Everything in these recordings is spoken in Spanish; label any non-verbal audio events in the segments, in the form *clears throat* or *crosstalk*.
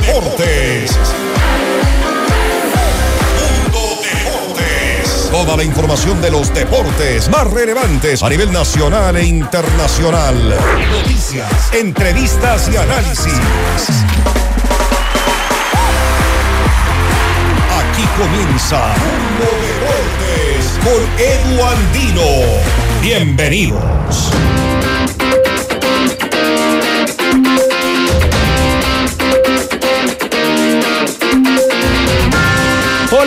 Deportes. Mundo Deportes. Toda la información de los deportes más relevantes a nivel nacional e internacional. Noticias, entrevistas y análisis. Aquí comienza Mundo Deportes con Edu Andino. Bienvenidos.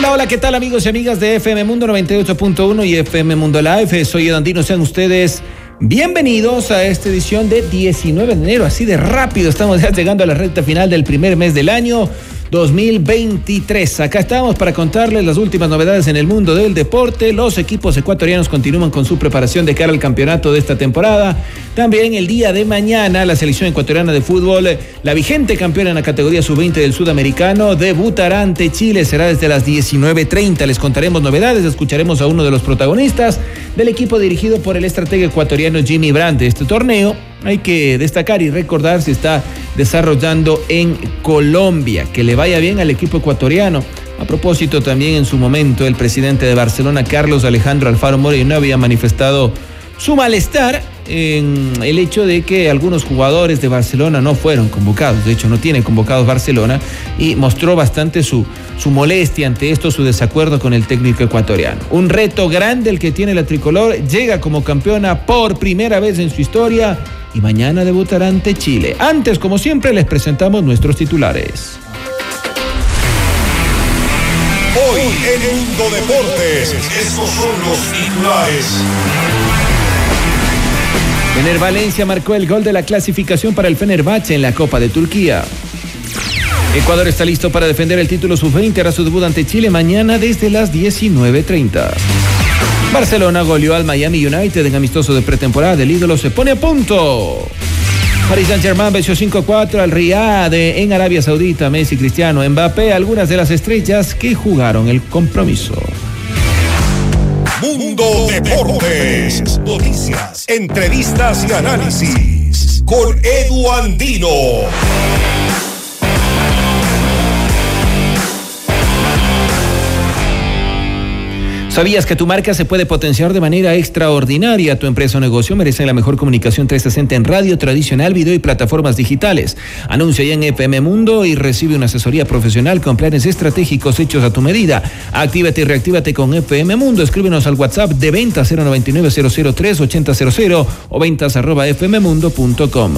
Hola, hola, ¿qué tal amigos y amigas de FM Mundo 98.1 y FM Mundo Live? Soy Edandino, sean ustedes bienvenidos a esta edición de 19 de enero, así de rápido, estamos ya llegando a la recta final del primer mes del año. 2023. Acá estamos para contarles las últimas novedades en el mundo del deporte. Los equipos ecuatorianos continúan con su preparación de cara al campeonato de esta temporada. También el día de mañana la selección ecuatoriana de fútbol, la vigente campeona en la categoría sub-20 del sudamericano, debutará ante Chile. Será desde las 19.30. Les contaremos novedades, escucharemos a uno de los protagonistas del equipo dirigido por el estratega ecuatoriano Jimmy Brandt. Este torneo hay que destacar y recordar se está desarrollando en Colombia. Que le vaya bien al equipo ecuatoriano. A propósito, también en su momento el presidente de Barcelona, Carlos Alejandro Alfaro Moreno, había manifestado su malestar en el hecho de que algunos jugadores de Barcelona no fueron convocados, de hecho no tiene convocados Barcelona, y mostró bastante su, su molestia ante esto, su desacuerdo con el técnico ecuatoriano. Un reto grande el que tiene la tricolor, llega como campeona por primera vez en su historia y mañana debutará ante Chile. Antes, como siempre, les presentamos nuestros titulares. Hoy en Mundo Deportes, estos son los titulares. Fener Valencia marcó el gol de la clasificación para el Fenerbahce en la Copa de Turquía. Ecuador está listo para defender el título sub-20 hará su debut ante Chile mañana desde las 19.30. Barcelona goleó al Miami United en amistoso de pretemporada. El ídolo se pone a punto. Paris Saint-Germain venció 5-4 al Riyadh en Arabia Saudita. Messi, Cristiano, Mbappé, algunas de las estrellas que jugaron el compromiso. Mundo Deportes. Noticias, entrevistas y análisis. Con Edu Andino. ¿Sabías que tu marca se puede potenciar de manera extraordinaria? Tu empresa o negocio merece la mejor comunicación 360 en radio tradicional, video y plataformas digitales. Anuncia ya en FM Mundo y recibe una asesoría profesional con planes estratégicos hechos a tu medida. Actívate y reactívate con FM Mundo. Escríbenos al WhatsApp de ventas 099 003 8000 o ventas arroba fmmundo.com.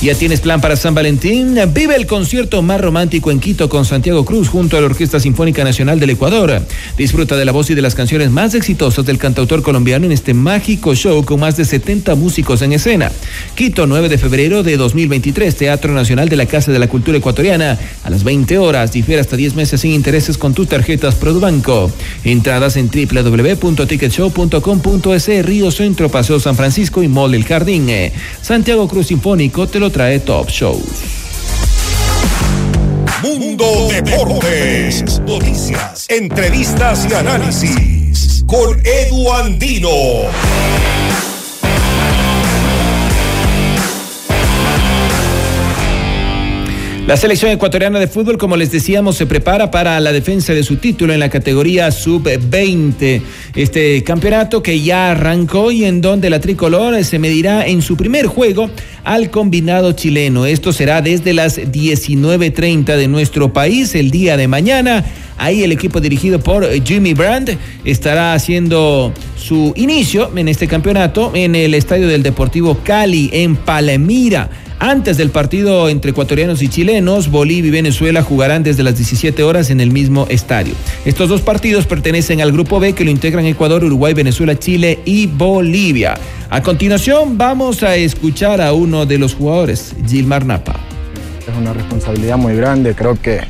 ¿Ya tienes plan para San Valentín? Vive el concierto más romántico en Quito con Santiago Cruz junto a la Orquesta Sinfónica Nacional del Ecuador. Disfruta de la voz y de las canciones más exitosas del cantautor colombiano en este mágico show con más de 70 músicos en escena. Quito, 9 de febrero de 2023, Teatro Nacional de la Casa de la Cultura Ecuatoriana. A las 20 horas, difiere hasta 10 meses sin intereses con tus tarjetas Produbanco. Entradas en www.ticketshow.com.es, Río Centro, Paseo San Francisco y Mall del Jardín. Santiago Cruz Sinfónico te lo trae Top Shows. Mundo Deportes. Noticias, entrevistas y análisis. Con Edu Andino. La selección ecuatoriana de fútbol, como les decíamos, se prepara para la defensa de su título en la categoría sub-20. Este campeonato que ya arrancó y en donde la tricolor se medirá en su primer juego al combinado chileno. Esto será desde las 19.30 de nuestro país el día de mañana. Ahí el equipo dirigido por Jimmy Brandt estará haciendo su inicio en este campeonato en el estadio del Deportivo Cali en Palmira. Antes del partido entre ecuatorianos y chilenos, Bolivia y Venezuela jugarán desde las 17 horas en el mismo estadio. Estos dos partidos pertenecen al grupo B que lo integran Ecuador, Uruguay, Venezuela, Chile y Bolivia. A continuación vamos a escuchar a uno de los jugadores, Gilmar Napa. Es una responsabilidad muy grande, creo que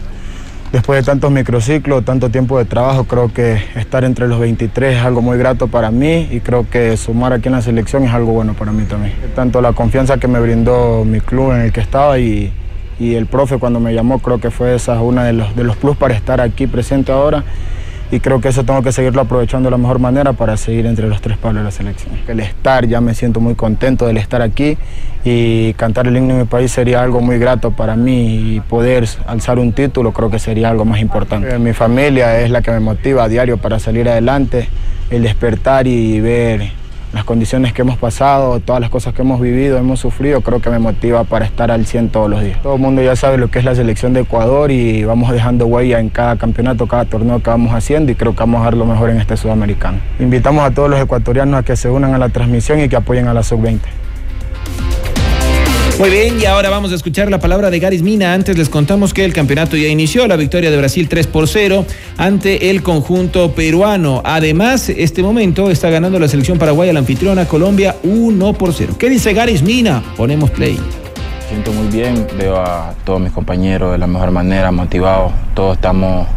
después de tantos microciclos, tanto tiempo de trabajo, creo que estar entre los 23 es algo muy grato para mí y creo que sumar aquí en la selección es algo bueno para mí también. Tanto la confianza que me brindó mi club en el que estaba y, y el profe cuando me llamó, creo que fue esa una de los, de los plus para estar aquí presente ahora. Y creo que eso tengo que seguirlo aprovechando de la mejor manera para seguir entre los tres palos de la selección. El estar, ya me siento muy contento del estar aquí y cantar el himno de mi país sería algo muy grato para mí y poder alzar un título creo que sería algo más importante. Mi familia es la que me motiva a diario para salir adelante, el despertar y ver las condiciones que hemos pasado, todas las cosas que hemos vivido, hemos sufrido, creo que me motiva para estar al 100 todos los días. Todo el mundo ya sabe lo que es la selección de Ecuador y vamos dejando huella en cada campeonato, cada torneo que vamos haciendo y creo que vamos a dar lo mejor en este sudamericano. Invitamos a todos los ecuatorianos a que se unan a la transmisión y que apoyen a la sub-20. Muy bien, y ahora vamos a escuchar la palabra de Garis Mina. Antes les contamos que el campeonato ya inició, la victoria de Brasil 3 por 0 ante el conjunto peruano. Además, este momento está ganando la selección paraguaya, la anfitriona Colombia 1 por 0. ¿Qué dice Garis Mina? Ponemos play. Siento muy bien, veo a todos mis compañeros de la mejor manera, motivados. Todos estamos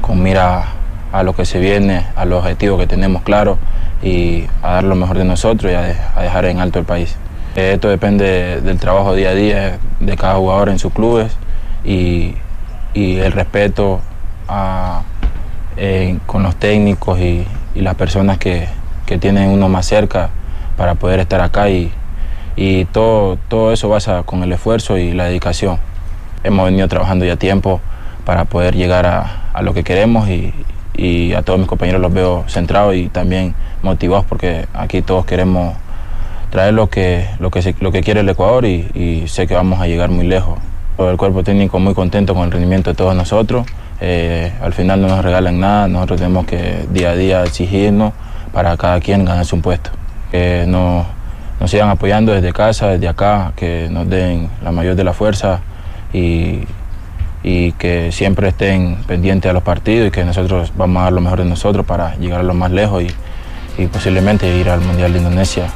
con mira a lo que se viene, a los objetivos que tenemos claros y a dar lo mejor de nosotros y a dejar en alto el país. Esto depende del trabajo día a día de cada jugador en sus clubes y, el respeto con los técnicos y, las personas que, tienen uno más cerca para poder estar acá y, todo, todo eso pasa con el esfuerzo y la dedicación. Hemos venido trabajando ya tiempo para poder llegar a, lo que queremos y, y a todos mis compañeros los veo centrados y también motivados porque aquí todos queremos traer lo que, lo que, lo que quiere el Ecuador y, sé que vamos a llegar muy lejos. El cuerpo técnico muy contento con el rendimiento de todos nosotros. Eh, al final no nos regalan nada, nosotros tenemos que día a día exigirnos para cada quien ganarse un puesto. Que nos, sigan apoyando desde casa, desde acá, que nos den la mayor de la fuerza y, que siempre estén pendientes a los partidos y que nosotros vamos a dar lo mejor de nosotros para llegar a lo más lejos y posiblemente ir al Mundial de Indonesia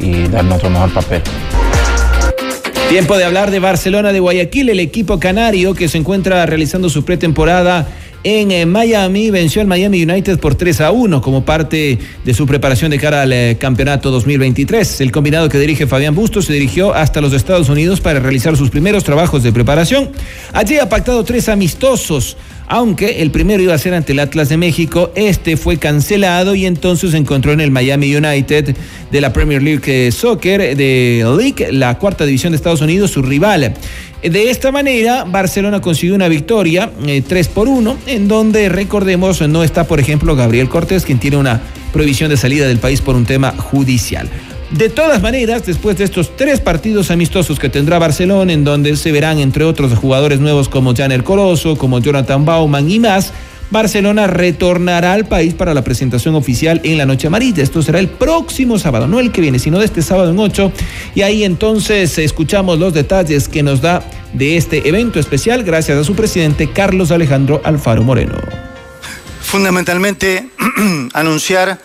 y dar nuestro mejor papel. Tiempo de hablar de Barcelona de Guayaquil, el equipo canario que se encuentra realizando su pretemporada en eh, Miami venció al Miami United por 3 a 1 como parte de su preparación de cara al eh, campeonato 2023. El combinado que dirige Fabián Bustos se dirigió hasta los Estados Unidos para realizar sus primeros trabajos de preparación. Allí ha pactado tres amistosos aunque el primero iba a ser ante el Atlas de México, este fue cancelado y entonces se encontró en el Miami United de la Premier League Soccer de League, la cuarta división de Estados Unidos, su rival. De esta manera, Barcelona consiguió una victoria, 3 eh, por 1, en donde, recordemos, no está, por ejemplo, Gabriel Cortés, quien tiene una prohibición de salida del país por un tema judicial. De todas maneras, después de estos tres partidos amistosos que tendrá Barcelona, en donde se verán entre otros jugadores nuevos como Janer Corozo, como Jonathan Bauman y más, Barcelona retornará al país para la presentación oficial en la Noche Amarilla. Esto será el próximo sábado, no el que viene, sino de este sábado en 8. Y ahí entonces escuchamos los detalles que nos da de este evento especial gracias a su presidente Carlos Alejandro Alfaro Moreno. Fundamentalmente *clears throat* anunciar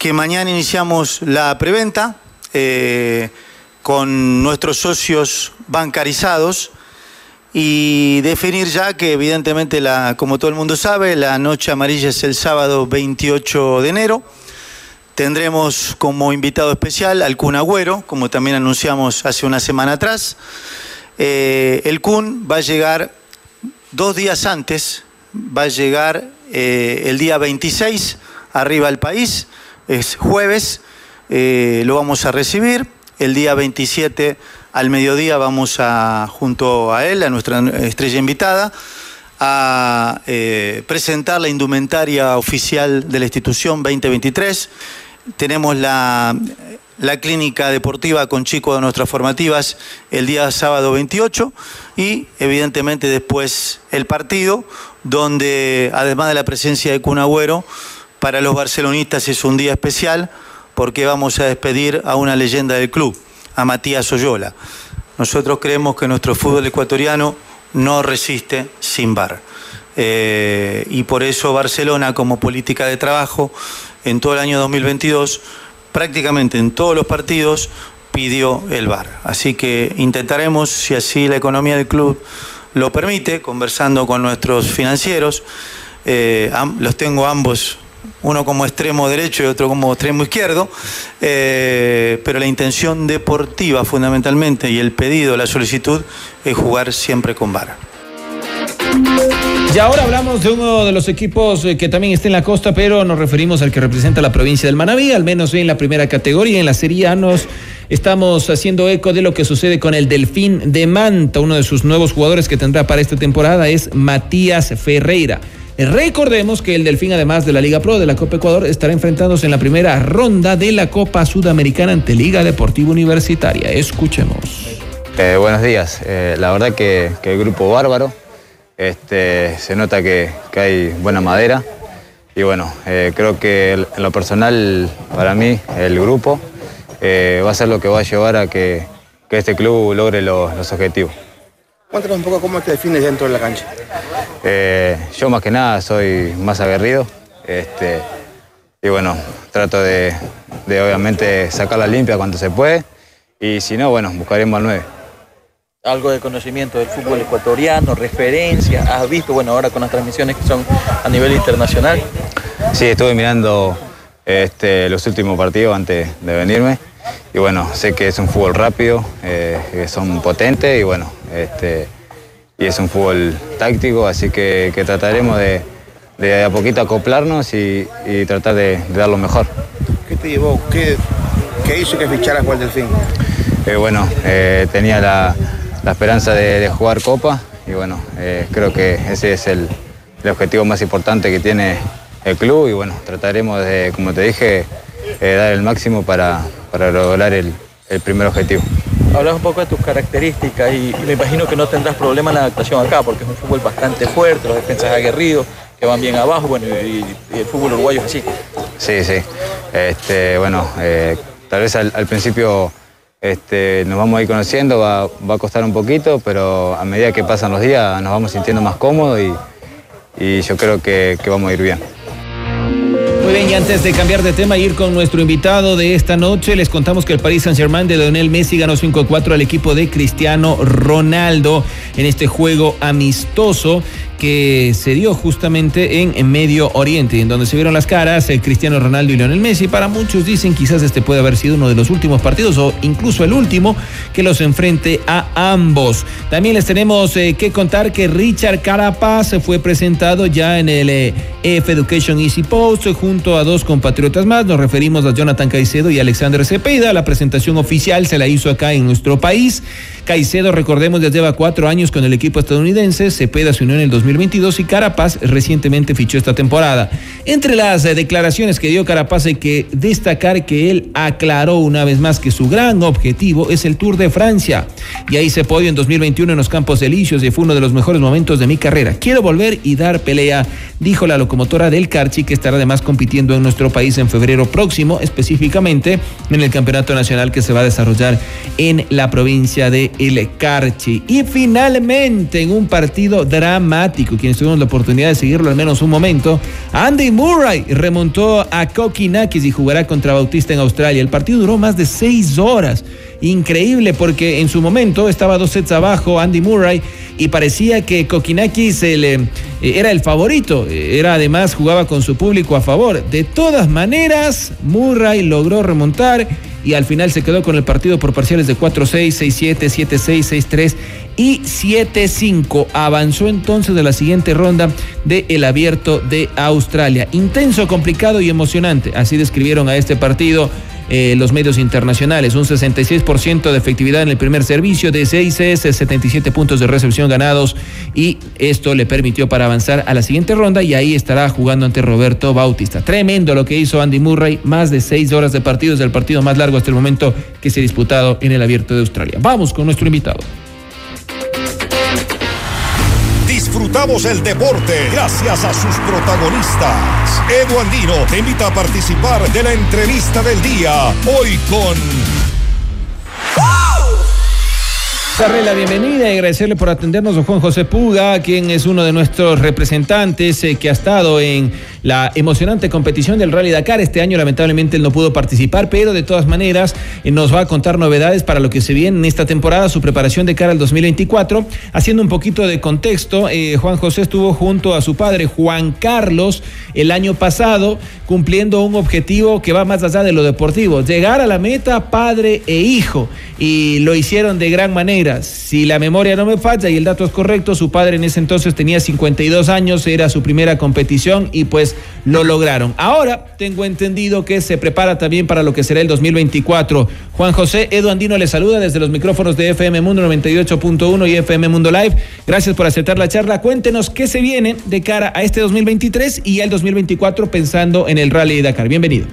que mañana iniciamos la preventa eh, con nuestros socios bancarizados y definir ya que evidentemente, la, como todo el mundo sabe, la noche amarilla es el sábado 28 de enero. Tendremos como invitado especial al Kun Agüero, como también anunciamos hace una semana atrás. Eh, el Kun va a llegar dos días antes, va a llegar eh, el día 26 arriba al país es jueves, eh, lo vamos a recibir. El día 27 al mediodía vamos a, junto a él, a nuestra estrella invitada, a eh, presentar la indumentaria oficial de la institución 2023. Tenemos la, la clínica deportiva con chicos de nuestras formativas el día sábado 28 y evidentemente después el partido, donde además de la presencia de Cunagüero, para los barcelonistas es un día especial porque vamos a despedir a una leyenda del club, a Matías Oyola. Nosotros creemos que nuestro fútbol ecuatoriano no resiste sin bar. Eh, y por eso Barcelona, como política de trabajo, en todo el año 2022, prácticamente en todos los partidos, pidió el bar. Así que intentaremos, si así la economía del club lo permite, conversando con nuestros financieros, eh, los tengo ambos uno como extremo derecho y otro como extremo izquierdo, eh, pero la intención deportiva fundamentalmente y el pedido, la solicitud es jugar siempre con vara. Y ahora hablamos de uno de los equipos eh, que también está en la costa, pero nos referimos al que representa la provincia del Manabí, al menos en la primera categoría. En la Serie A nos estamos haciendo eco de lo que sucede con el Delfín de Manta. Uno de sus nuevos jugadores que tendrá para esta temporada es Matías Ferreira. Recordemos que el Delfín, además de la Liga Pro de la Copa Ecuador, estará enfrentándose en la primera ronda de la Copa Sudamericana ante Liga Deportiva Universitaria. Escuchemos. Eh, buenos días. Eh, la verdad que, que el grupo bárbaro este, se nota que, hay buena madera y bueno, eh, creo que en lo personal, para mí, el grupo eh, va a ser lo que va a llevar a que, este club logre los, objetivos. Cuéntanos un poco cómo te defines dentro de la cancha. Eh, yo más que nada soy más aguerrido este, y bueno, trato de, de obviamente sacar la limpia cuando se puede y si no, bueno, buscaremos al 9 algo de conocimiento del fútbol ecuatoriano, referencias, has visto, bueno, ahora con las transmisiones que son a nivel internacional. Sí, estuve mirando este, los últimos partidos antes de venirme y bueno, sé que es un fútbol rápido, eh, que son potentes y bueno, este, y es un fútbol táctico, así que, trataremos de, de, a poquito acoplarnos y, tratar de, dar lo mejor. ¿Qué te llevó? ¿Qué, hizo que ficharas por el Delfín? Eh, bueno, eh, tenía la la esperanza de, jugar Copa y bueno, eh, creo que ese es el, objetivo más importante que tiene el club y bueno, trataremos de, como te dije, eh, dar el máximo para, para lograr el, primer objetivo. Hablas un poco de tus características y, me imagino que no tendrás problema en la adaptación acá porque es un fútbol bastante fuerte, los defensas aguerridos que van bien abajo, bueno, y, el fútbol uruguayo es así. Sí, sí. Este, bueno, eh, tal vez al principio este, nos vamos a ir conociendo, va, a costar un poquito, pero a medida que pasan los días nos vamos sintiendo más cómodos y, yo creo que, que vamos a ir bien. Bien, y antes de cambiar de tema, ir con nuestro invitado de esta noche, les contamos que el Paris Saint-Germain de Lionel Messi ganó 5-4 al equipo de Cristiano Ronaldo en este juego amistoso que se dio justamente en, Medio Oriente, en donde se vieron las caras el Cristiano Ronaldo y Lionel Messi. Para muchos dicen quizás este puede haber sido uno de los últimos partidos o incluso el último que los enfrente a ambos. También les tenemos eh, que contar que Richard Carapaz fue presentado ya en el EF eh, Education Easy Post junto a dos compatriotas más. Nos referimos a Jonathan Caicedo y Alexander Cepeda. La presentación oficial se la hizo acá en nuestro país. Caicedo, recordemos, ya lleva cuatro años con el equipo estadounidense. Cepeda se unió en el 2022 y Carapaz recientemente fichó esta temporada. Entre las eh, declaraciones que dio Carapaz hay que destacar que él aclaró una vez más que su gran objetivo es el Tour de Francia. Y ahí se podio en 2021 en los Campos Elíseos y fue uno de los mejores momentos de mi carrera. Quiero volver y dar pelea, dijo la locomotora del Carchi, que estará además compitiendo en nuestro país en febrero próximo, específicamente en el Campeonato Nacional que se va a desarrollar en la provincia de el Carchi. Y finalmente, en un partido dramático, quienes tuvimos la oportunidad de seguirlo al menos un momento, Andy Murray remontó a Kokinakis y jugará contra Bautista en Australia. El partido duró más de seis horas. Increíble porque en su momento estaba dos sets abajo Andy Murray y parecía que Kokinakis eh, era el favorito. Era además jugaba con su público a favor. De todas maneras, Murray logró remontar y al final se quedó con el partido por parciales de 4-6, 6-7, 7-6, 6-3 y 7-5. Avanzó entonces de la siguiente ronda del el abierto de Australia. Intenso, complicado y emocionante. Así describieron a este partido eh, los medios internacionales. Un 66% de efectividad en el primer servicio, de 6 S, 77 puntos de recepción ganados y esto le permitió para avanzar a la siguiente ronda y ahí estará jugando ante Roberto Bautista. Tremendo lo que hizo Andy Murray, más de 6 horas de partido, es el partido más largo hasta el momento que se ha disputado en el Abierto de Australia. Vamos con nuestro invitado. Disfrutamos el deporte gracias a sus protagonistas. Edu Andino te invita a participar de la entrevista del día. Hoy con darle la bienvenida y agradecerle por atendernos a Juan José Puga, quien es uno de nuestros representantes eh, que ha estado en la emocionante competición del Rally Dakar. Este año lamentablemente él no pudo participar, pero de todas maneras eh, nos va a contar novedades para lo que se viene en esta temporada, su preparación de cara al 2024. Haciendo un poquito de contexto, eh, Juan José estuvo junto a su padre Juan Carlos el año pasado cumpliendo un objetivo que va más allá de lo deportivo, llegar a la meta padre e hijo. Y lo hicieron de gran manera. Si la memoria no me falla y el dato es correcto, su padre en ese entonces tenía 52 años, era su primera competición y pues lo lograron. Ahora tengo entendido que se prepara también para lo que será el 2024. Juan José Edu Andino le saluda desde los micrófonos de FM Mundo 98.1 y FM Mundo Live. Gracias por aceptar la charla. Cuéntenos qué se viene de cara a este 2023 y al 2024 pensando en el Rally Dakar. Bienvenido.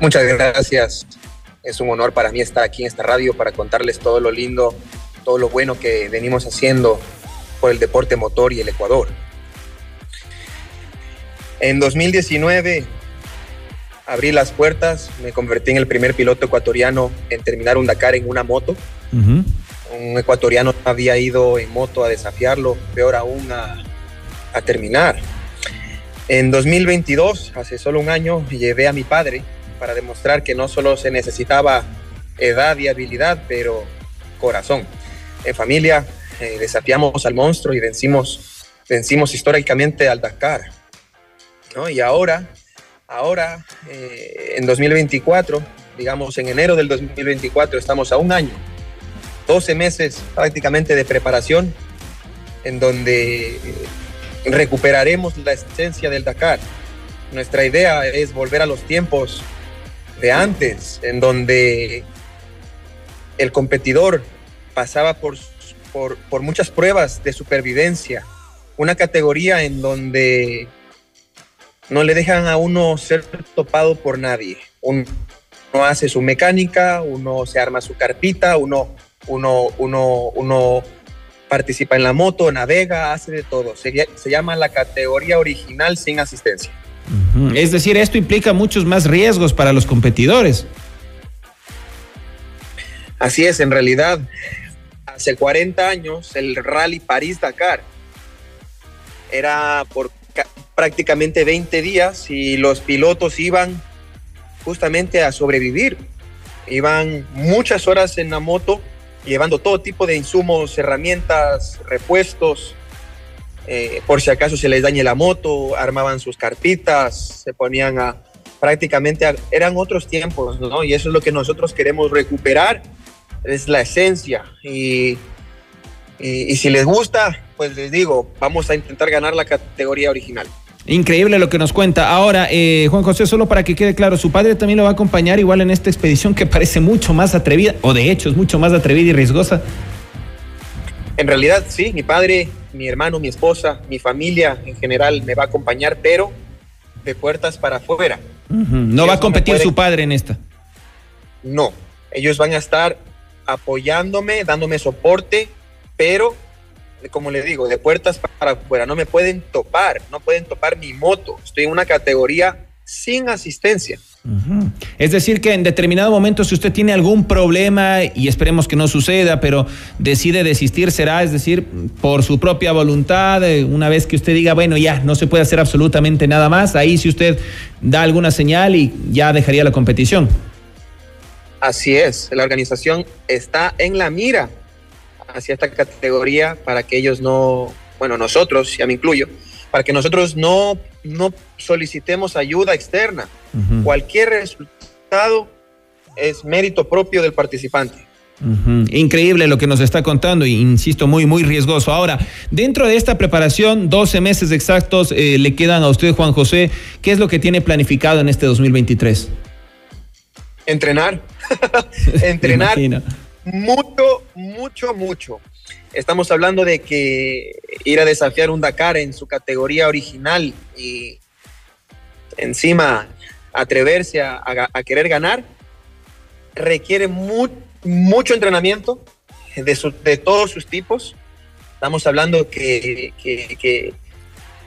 Muchas gracias. Es un honor para mí estar aquí en esta radio para contarles todo lo lindo, todo lo bueno que venimos haciendo por el deporte motor y el Ecuador. En 2019 abrí las puertas, me convertí en el primer piloto ecuatoriano en terminar un Dakar en una moto. Un ecuatoriano había ido en moto a desafiarlo, peor aún a, a terminar. En 2022, hace solo un año, llevé a mi padre para demostrar que no solo se necesitaba edad y habilidad, pero corazón. En familia eh, desafiamos al monstruo y vencimos, vencimos históricamente al Dakar. Y ahora, ahora eh, en 2024, digamos en enero del 2024, estamos a un año, 12 meses prácticamente de preparación, en donde recuperaremos la esencia del Dakar. Nuestra idea es volver a los tiempos de antes, en donde el competidor pasaba por, por, muchas pruebas de supervivencia, una categoría en donde no le dejan a uno ser topado por nadie. Uno, hace su mecánica, uno se arma su carpita, uno, uno, uno, uno participa en la moto, navega, hace de todo. Se, llama la categoría original sin asistencia. Es decir, esto implica muchos más riesgos para los competidores. Así es, en realidad, hace 40 años el rally París-Dakar era por prácticamente 20 días y los pilotos iban justamente a sobrevivir. Iban muchas horas en la moto llevando todo tipo de insumos, herramientas, repuestos, eh, por si acaso se les dañe la moto, armaban sus carpitas, se ponían a prácticamente, eran otros tiempos, ¿no? Y eso es lo que nosotros queremos recuperar, es la esencia. Y, y si les gusta, pues les digo, vamos a intentar ganar la categoría original. Increíble lo que nos cuenta. Ahora, eh, Juan José, solo para que quede claro, su padre también lo va a acompañar igual en esta expedición que parece mucho más atrevida, o de hecho es mucho más atrevida y riesgosa. En realidad, sí, mi padre, mi hermano, mi esposa, mi familia en general me va a acompañar, pero de puertas para afuera. No va a competir su padre en esta. No, ellos van a estar apoyándome, dándome soporte, pero como le digo, de puertas para afuera, no me pueden topar, no pueden topar mi moto. Estoy en una categoría sin asistencia. Es decir, que en determinado momento, si usted tiene algún problema, y esperemos que no suceda, pero decide desistir, será, es decir, por su propia voluntad, eh, una vez que usted diga, bueno, ya no se puede hacer absolutamente nada más, ahí si usted da alguna señal y ya dejaría la competición. Así es, la organización está en la mira hacia esta categoría para que ellos no, bueno, nosotros, ya me incluyo, para que nosotros no, no solicitemos ayuda externa. Cualquier resultado es mérito propio del participante. Increíble lo que nos está contando, e insisto, muy, muy riesgoso. Ahora, dentro de esta preparación, 12 meses exactos eh, le quedan a usted, Juan José. ¿Qué es lo que tiene planificado en este 2023? Entrenar. *laughs* Entrenar mucho, mucho, mucho. Estamos hablando de que ir a desafiar un Dakar en su categoría original y encima atreverse a, querer ganar requiere mucho entrenamiento de, todos sus tipos. Estamos hablando que, que,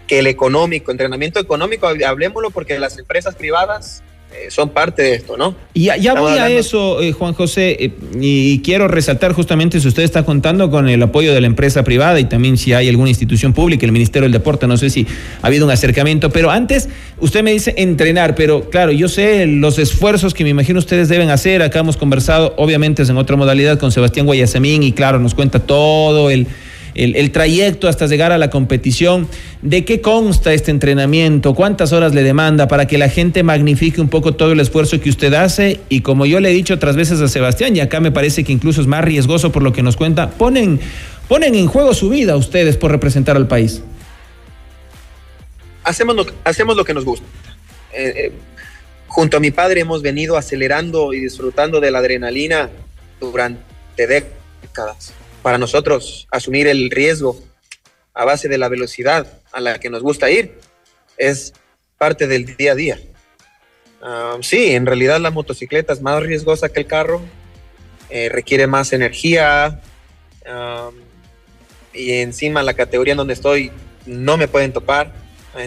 el económico, entrenamiento económico, hablemoslo porque las empresas privadas son parte de esto, ¿no? Y ya, ya voy a eso, eh, Juan José, eh, y quiero resaltar justamente si usted está contando con el apoyo de la empresa privada y también si hay alguna institución pública, el Ministerio del Deporte, no sé si ha habido un acercamiento, pero antes usted me dice entrenar, pero claro, yo sé los esfuerzos que me imagino ustedes deben hacer, acá hemos conversado, obviamente es en otra modalidad con Sebastián Guayasamín y claro, nos cuenta todo el el, trayecto hasta llegar a la competición. ¿De qué consta este entrenamiento? ¿Cuántas horas le demanda para que la gente magnifique un poco todo el esfuerzo que usted hace? Y como yo le he dicho otras veces a Sebastián, y acá me parece que incluso es más riesgoso por lo que nos cuenta, ponen, ponen en juego su vida ustedes por representar al país. Hacemos lo, hacemos lo que nos gusta. Eh, eh, junto a mi padre hemos venido acelerando y disfrutando de la adrenalina durante décadas para nosotros asumir el riesgo a base de la velocidad a la que nos gusta ir es parte del día a día. Ah, sí, en realidad la motocicleta es más riesgosa que el carro, eh, requiere más energía ah, y encima la categoría en donde estoy no me pueden topar. *laughs*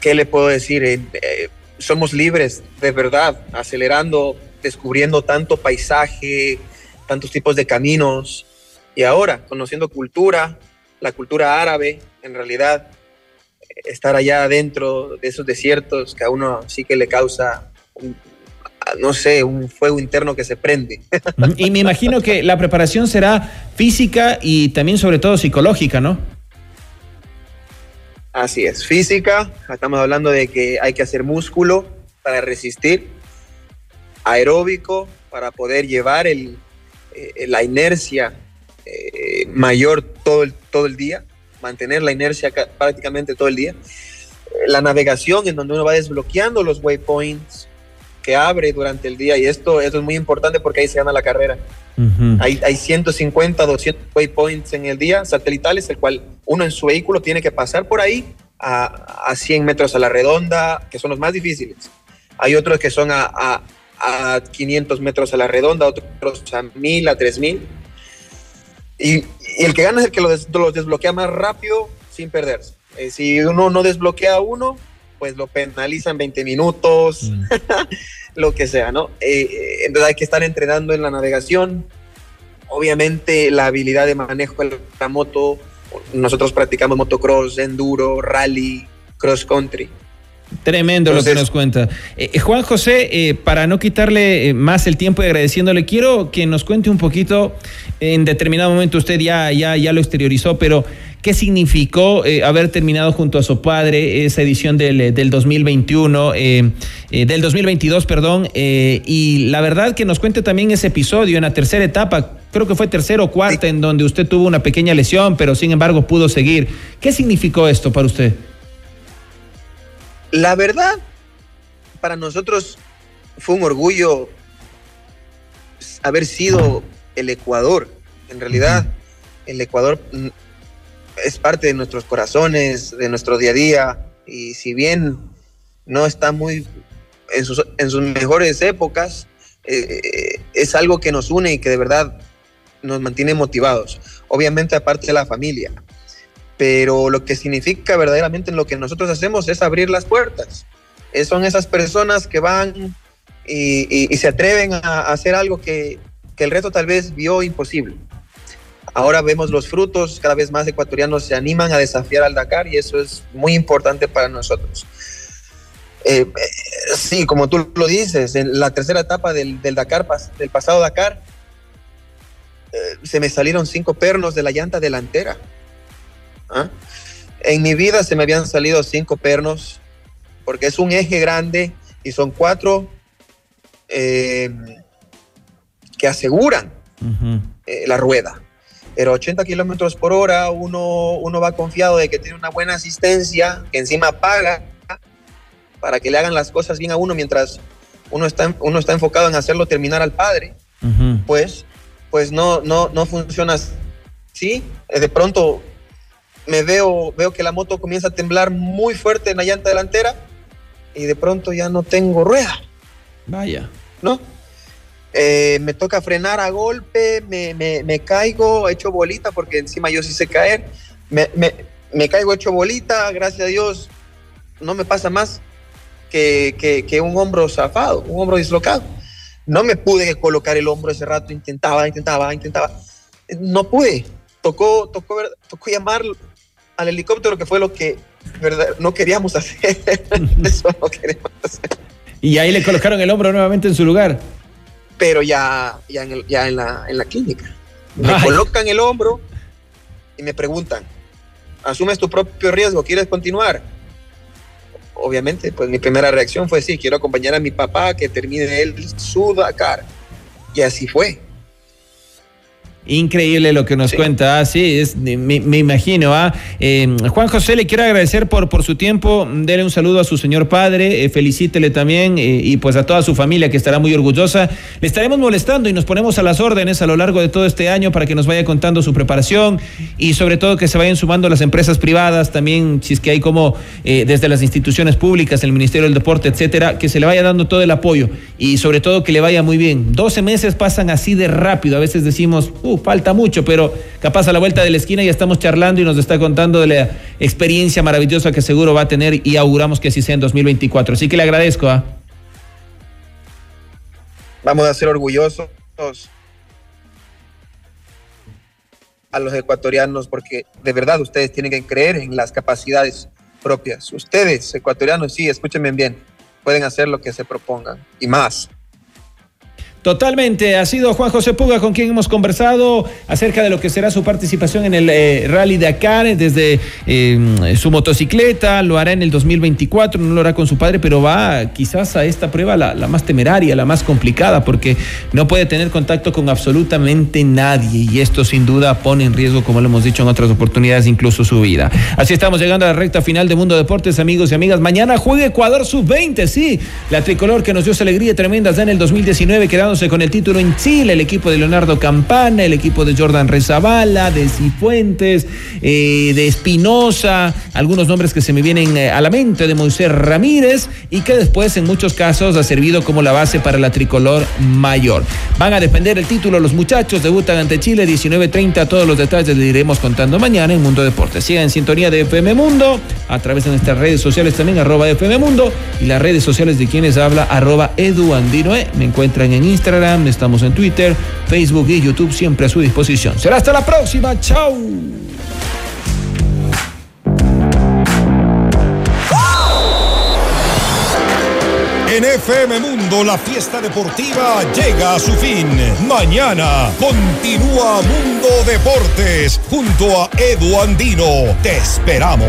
¿Qué le puedo decir? Eh, eh, somos libres, de verdad, acelerando descubriendo tanto paisaje, tantos tipos de caminos y ahora conociendo cultura, la cultura árabe, en realidad estar allá adentro de esos desiertos que a uno sí que le causa, no sé, un fuego interno que se prende. Y me imagino que la preparación será física y también sobre todo psicológica, ¿no? Así es, física, estamos hablando de que hay que hacer músculo para resistir, aeróbico para poder llevar el, eh, la inercia eh, mayor todo el, todo el día, mantener la inercia prácticamente todo el día. La navegación en donde uno va desbloqueando los waypoints que abre durante el día y esto, esto es muy importante porque ahí se gana la carrera. hay, hay 150, 200 waypoints en el día satelitales, el cual uno en su vehículo tiene que pasar por ahí a, a 100 metros a la redonda, que son los más difíciles. Hay otros que son a, a 500 metros a la redonda, otros a 1000, a 3000. Y, y el que gana es el que los, desbloquea más rápido sin perderse. Eh, si uno no desbloquea uno, pues lo penalizan 20 minutos, mm. *laughs* lo que sea, ¿no? Eh, eh, entonces hay que estar entrenando en la navegación. Obviamente la habilidad de manejo de la moto, nosotros practicamos motocross, enduro, rally, cross country. Tremendo lo que nos cuenta. Eh, eh, Juan José, eh, para no quitarle más el tiempo y agradeciéndole, quiero que nos cuente un poquito, en determinado momento usted ya, ya, ya lo exteriorizó, pero ¿qué significó haber terminado junto a su padre esa edición del, del 2021, del 2022, perdón? y la verdad que nos cuente también ese episodio en la tercera etapa, creo que fue tercera o cuarta, en donde usted tuvo una pequeña lesión, pero sin embargo pudo seguir. ¿Qué significó esto para usted? La verdad, para nosotros fue un orgullo haber sido el Ecuador. En realidad, el Ecuador mm, es parte de nuestros corazones, de nuestro día a día, y si bien no está muy en sus, mejores épocas, eh, es algo que nos une y que de verdad nos mantiene motivados. Obviamente aparte de la familia, pero lo que significa verdaderamente en lo que nosotros hacemos es abrir las puertas. son esas personas que van y, se atreven a, hacer algo que, el resto tal vez vio imposible. Ahora vemos los frutos, cada vez más ecuatorianos se animan a desafiar al Dakar y eso es muy importante para nosotros. Eh, eh, sí, como tú lo dices, en la tercera etapa del, Dakar, del pasado Dakar, eh, se me salieron cinco pernos de la llanta delantera ¿ah? En mi vida se me habían salido cinco pernos, porque es un eje grande y son cuatro eh, que aseguran eh, la rueda. Pero 80 kilómetros por hora, uno, uno va confiado de que tiene una buena asistencia, que encima paga para que le hagan las cosas bien a uno mientras uno está, uno está enfocado en hacerlo terminar al padre. Pues, pues no, no, no funciona así. De pronto me veo, veo que la moto comienza a temblar muy fuerte en la llanta delantera y de pronto ya no tengo rueda. Vaya. ¿No? Eh, me toca frenar a golpe, me, me, me, caigo, hecho bolita, porque encima yo sí sé caer. Me, me, caigo hecho bolita, gracias a Dios no me pasa más que, que, un hombro zafado, un hombro dislocado. No me pude colocar el hombro ese rato, intentaba, intentaba, intentaba. No pude. Tocó, tocó, tocó llamar al helicóptero, que fue lo que verdad, no queríamos hacer. *laughs* Eso no queríamos hacer. Y ahí le colocaron el hombro nuevamente en su lugar. Pero ya, ya, en, ya en, la, en la clínica. Me colocan el hombro y me preguntan, ¿asumes tu propio riesgo? ¿Quieres continuar? Obviamente, pues mi primera reacción fue sí, quiero acompañar a mi papá que termine él su Dakar. Y así fue. Increíble lo que nos cuenta, ah, sí, es, me, imagino. Ah. Eh, Juan José, le quiero agradecer por, por su tiempo, dele un saludo a su señor padre, eh, felicítele también eh, y pues a toda su familia que estará muy orgullosa. Le estaremos molestando y nos ponemos a las órdenes a lo largo de todo este año para que nos vaya contando su preparación y sobre todo que se vayan sumando las empresas privadas, también si es que hay como desde las instituciones públicas, el Ministerio del Deporte, etcétera, que se le vaya dando todo el apoyo y sobre todo que le vaya muy bien. 12 meses pasan así de rápido, a veces decimos, uh, falta mucho, pero capaz a la vuelta de la esquina ya estamos charlando y nos está contando de la experiencia maravillosa que seguro va a tener y auguramos que así sea en 2024. Así que le agradezco. ¿ah? Vamos a ser orgullosos a los ecuatorianos porque de verdad ustedes tienen que creer en las capacidades propias. Ustedes, ecuatorianos, sí, escúchenme bien, pueden hacer lo que se propongan y más. Totalmente, ha sido Juan José Puga con quien hemos conversado acerca de lo que será su participación en el eh, Rally Dakar desde em, su motocicleta, lo hará en el 2024, no lo hará con su padre, pero va quizás a esta prueba la, la, más temeraria, la más complicada, porque no puede tener contacto con absolutamente nadie y esto sin duda pone en riesgo, como lo hemos dicho en otras oportunidades, incluso su vida. Así estamos llegando a la recta final de Mundo Deportes, amigos y amigas. Mañana juega Ecuador sub-20, sí, la tricolor que nos dio esa alegría tremenda ya en el 2019, quedando con el título en Chile, el equipo de Leonardo Campana, el equipo de Jordan Rezabala, de Cifuentes, eh, de Espinosa, algunos nombres que se me vienen eh, a la mente, de Moisés Ramírez, y que después en muchos casos ha servido como la base para la tricolor mayor. Van a defender el título los muchachos, debutan ante Chile 19.30, todos los detalles les iremos contando mañana en Mundo Deportes. Sigan en sintonía de FM Mundo, a través de nuestras redes sociales también, arroba FM Mundo, y las redes sociales de quienes habla, arroba Edu Me encuentran en Instagram Instagram, estamos en Twitter, Facebook y YouTube, siempre a su disposición. Será hasta la próxima, chao. En FM Mundo la fiesta deportiva llega a su fin. Mañana continúa Mundo Deportes junto a Edu Andino. Te esperamos.